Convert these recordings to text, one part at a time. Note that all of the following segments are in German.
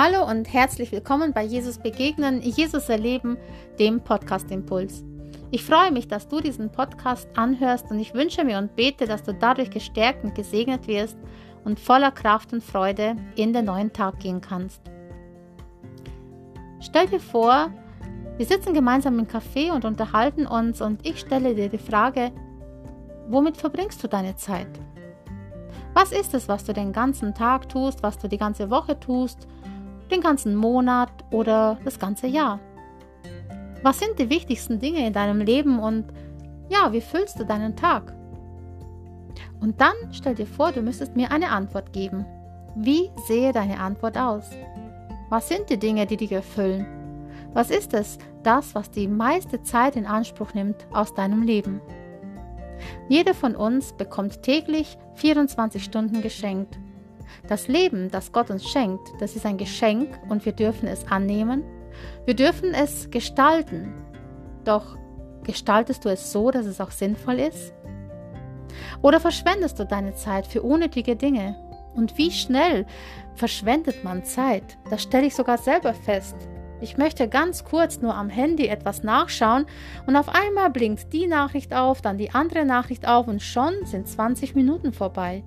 Hallo und herzlich willkommen bei Jesus Begegnen, Jesus Erleben, dem Podcast Impuls. Ich freue mich, dass du diesen Podcast anhörst und ich wünsche mir und bete, dass du dadurch gestärkt und gesegnet wirst und voller Kraft und Freude in den neuen Tag gehen kannst. Stell dir vor, wir sitzen gemeinsam im Café und unterhalten uns und ich stelle dir die Frage, womit verbringst du deine Zeit? Was ist es, was du den ganzen Tag tust, was du die ganze Woche tust den ganzen Monat oder das ganze Jahr? Was sind die wichtigsten Dinge in deinem Leben und ja, wie füllst du deinen Tag? Und dann stell dir vor, du müsstest mir eine Antwort geben. Wie sehe deine Antwort aus? Was sind die Dinge, die dich erfüllen? Was ist es, das, was die meiste Zeit in Anspruch nimmt aus deinem Leben? Jeder von uns bekommt täglich 24 Stunden geschenkt das Leben, das Gott uns schenkt, das ist ein Geschenk und wir dürfen es annehmen. Wir dürfen es gestalten. Doch gestaltest du es so, dass es auch sinnvoll ist? Oder verschwendest du deine Zeit für unnötige Dinge? Und wie schnell verschwendet man Zeit? Das stelle ich sogar selber fest. Ich möchte ganz kurz nur am Handy etwas nachschauen und auf einmal blinkt die Nachricht auf, dann die andere Nachricht auf und schon sind 20 Minuten vorbei.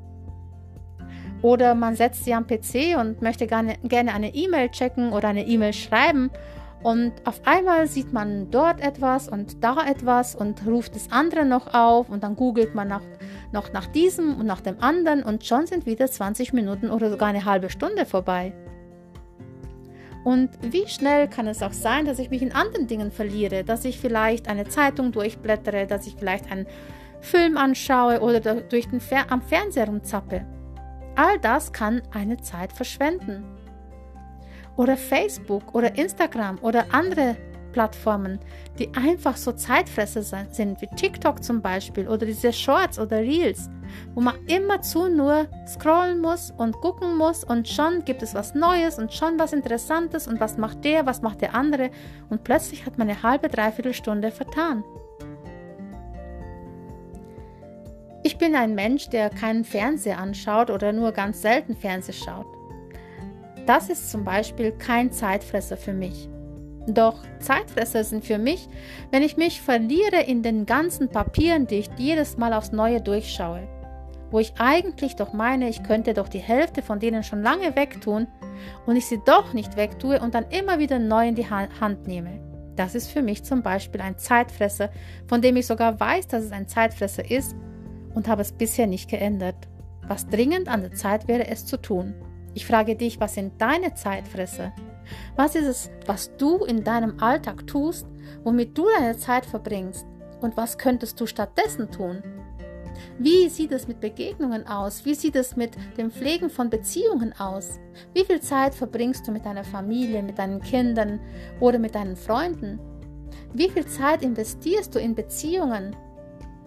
Oder man setzt sie am PC und möchte gerne, eine E-Mail checken oder eine E-Mail schreiben. Und auf einmal sieht man dort etwas und da etwas und ruft das andere noch auf und dann googelt man nach, noch nach diesem und nach dem anderen und schon sind wieder 20 Minuten oder sogar eine halbe Stunde vorbei. Und wie schnell kann es auch sein, dass ich mich in anderen Dingen verliere, dass ich vielleicht eine Zeitung durchblättere, dass ich vielleicht einen Film anschaue oder durch den Fer am Fernseher rumzappe. All das kann eine Zeit verschwenden. Oder Facebook oder Instagram oder andere Plattformen, die einfach so Zeitfresser sind, wie TikTok zum Beispiel oder diese Shorts oder Reels, wo man immerzu nur scrollen muss und gucken muss und schon gibt es was Neues und schon was Interessantes und was macht der, was macht der andere und plötzlich hat man eine halbe, dreiviertel Stunde vertan. Ich bin ein Mensch, der keinen Fernseher anschaut oder nur ganz selten Fernseher schaut. Das ist zum Beispiel kein Zeitfresser für mich. Doch Zeitfresser sind für mich, wenn ich mich verliere in den ganzen Papieren, die ich jedes Mal aufs Neue durchschaue, wo ich eigentlich doch meine, ich könnte doch die Hälfte von denen schon lange wegtun und ich sie doch nicht wegtue und dann immer wieder neu in die Hand nehme. Das ist für mich zum Beispiel ein Zeitfresser, von dem ich sogar weiß, dass es ein Zeitfresser ist und habe es bisher nicht geändert. Was dringend an der Zeit wäre, es zu tun. Ich frage dich, was sind deine Zeitfresser? Was ist es, was du in deinem Alltag tust, womit du deine Zeit verbringst? Und was könntest du stattdessen tun? Wie sieht es mit Begegnungen aus? Wie sieht es mit dem Pflegen von Beziehungen aus? Wie viel Zeit verbringst du mit deiner Familie, mit deinen Kindern oder mit deinen Freunden? Wie viel Zeit investierst du in Beziehungen?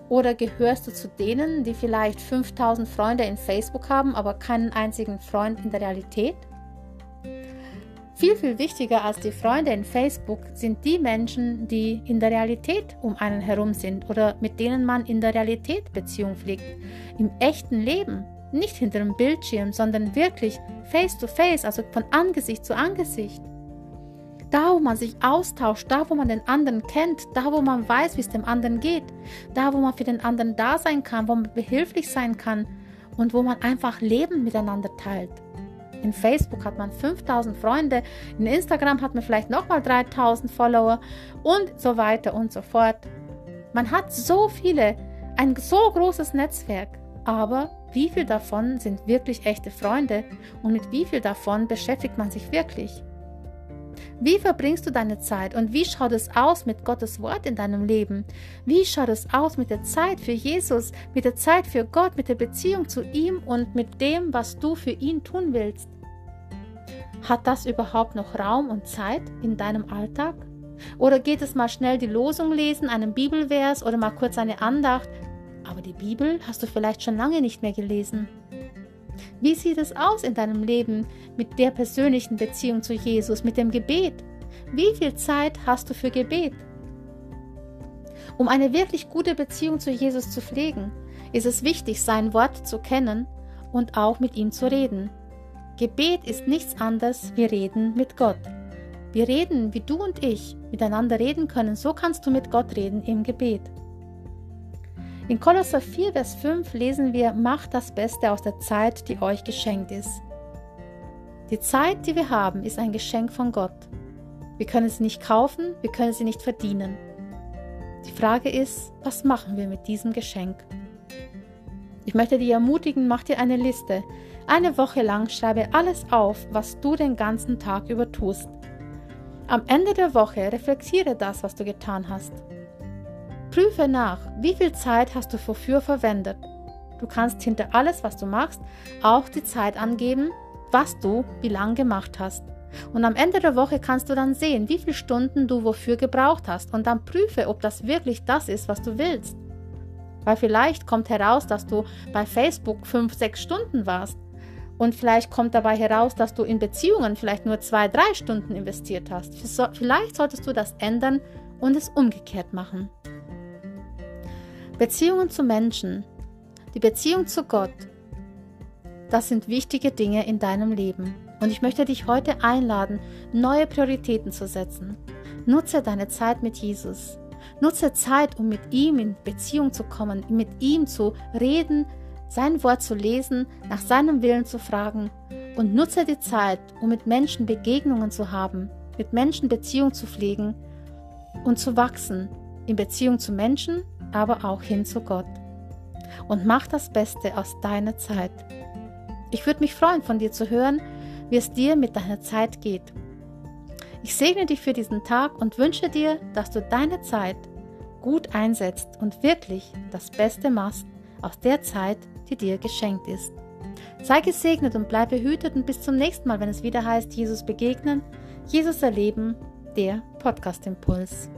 Oder gehörst du zu denen, die vielleicht 5000 Freunde in Facebook haben, aber keinen einzigen Freund in der Realität? Viel, viel wichtiger als die Freunde in Facebook sind die Menschen, die in der Realität um einen herum sind oder mit denen man in der Realität Beziehung pflegt. Im echten Leben, nicht hinter dem Bildschirm, sondern wirklich face to face, also von Angesicht zu Angesicht. Da, wo man sich austauscht, da, wo man den anderen kennt, da, wo man weiß, wie es dem anderen geht, da, wo man für den anderen da sein kann, wo man behilflich sein kann und wo man einfach Leben miteinander teilt. In Facebook hat man 5000 Freunde, in Instagram hat man vielleicht nochmal 3000 Follower und so weiter und so fort. Man hat so viele, ein so großes Netzwerk, aber wie viel davon sind wirklich echte Freunde und mit wie viel davon beschäftigt man sich wirklich? Wie verbringst du deine Zeit und wie schaut es aus mit Gottes Wort in deinem Leben? Wie schaut es aus mit der Zeit für Jesus, mit der Zeit für Gott, mit der Beziehung zu ihm und mit dem, was du für ihn tun willst? Hat das überhaupt noch Raum und Zeit in deinem Alltag? Oder geht es mal schnell die Losung lesen, einen Bibelvers oder mal kurz eine Andacht? Aber die Bibel hast du vielleicht schon lange nicht mehr gelesen. Wie sieht es aus in deinem Leben mit der persönlichen Beziehung zu Jesus, mit dem Gebet? Wie viel Zeit hast du für Gebet? Um eine wirklich gute Beziehung zu Jesus zu pflegen, ist es wichtig, sein Wort zu kennen und auch mit ihm zu reden. Gebet ist nichts anderes wie Reden mit Gott. Wir reden, wie du und ich miteinander reden können, so kannst du mit Gott reden im Gebet. In Kolosser 4, Vers 5 lesen wir, macht das Beste aus der Zeit, die euch geschenkt ist. Die Zeit, die wir haben, ist ein Geschenk von Gott. Wir können sie nicht kaufen, wir können sie nicht verdienen. Die Frage ist, was machen wir mit diesem Geschenk? Ich möchte dich ermutigen, mach dir eine Liste. Eine Woche lang schreibe alles auf, was du den ganzen Tag über tust. Am Ende der Woche reflektiere das, was du getan hast. Prüfe nach, wie viel Zeit hast du wofür verwendet. Du kannst hinter alles, was du machst, auch die Zeit angeben, was du wie lang gemacht hast. Und am Ende der Woche kannst du dann sehen, wie viele Stunden du wofür gebraucht hast. Und dann prüfe, ob das wirklich das ist, was du willst. Weil vielleicht kommt heraus, dass du bei Facebook fünf, sechs Stunden warst. Und vielleicht kommt dabei heraus, dass du in Beziehungen vielleicht nur zwei, drei Stunden investiert hast. Vielleicht solltest du das ändern und es umgekehrt machen. Beziehungen zu Menschen, die Beziehung zu Gott, das sind wichtige Dinge in deinem Leben. Und ich möchte dich heute einladen, neue Prioritäten zu setzen. Nutze deine Zeit mit Jesus. Nutze Zeit, um mit ihm in Beziehung zu kommen, mit ihm zu reden, sein Wort zu lesen, nach seinem Willen zu fragen. Und nutze die Zeit, um mit Menschen Begegnungen zu haben, mit Menschen Beziehung zu pflegen und zu wachsen, in Beziehung zu Menschen, aber auch hin zu Gott. Und mach das Beste aus deiner Zeit. Ich würde mich freuen, von dir zu hören, wie es dir mit deiner Zeit geht. Ich segne dich für diesen Tag und wünsche dir, dass du deine Zeit gut einsetzt und wirklich das Beste machst aus der Zeit, die dir geschenkt ist. Sei gesegnet und bleib behütet und bis zum nächsten Mal, wenn es wieder heißt, Jesus begegnen, Jesus erleben, der Podcast Impuls.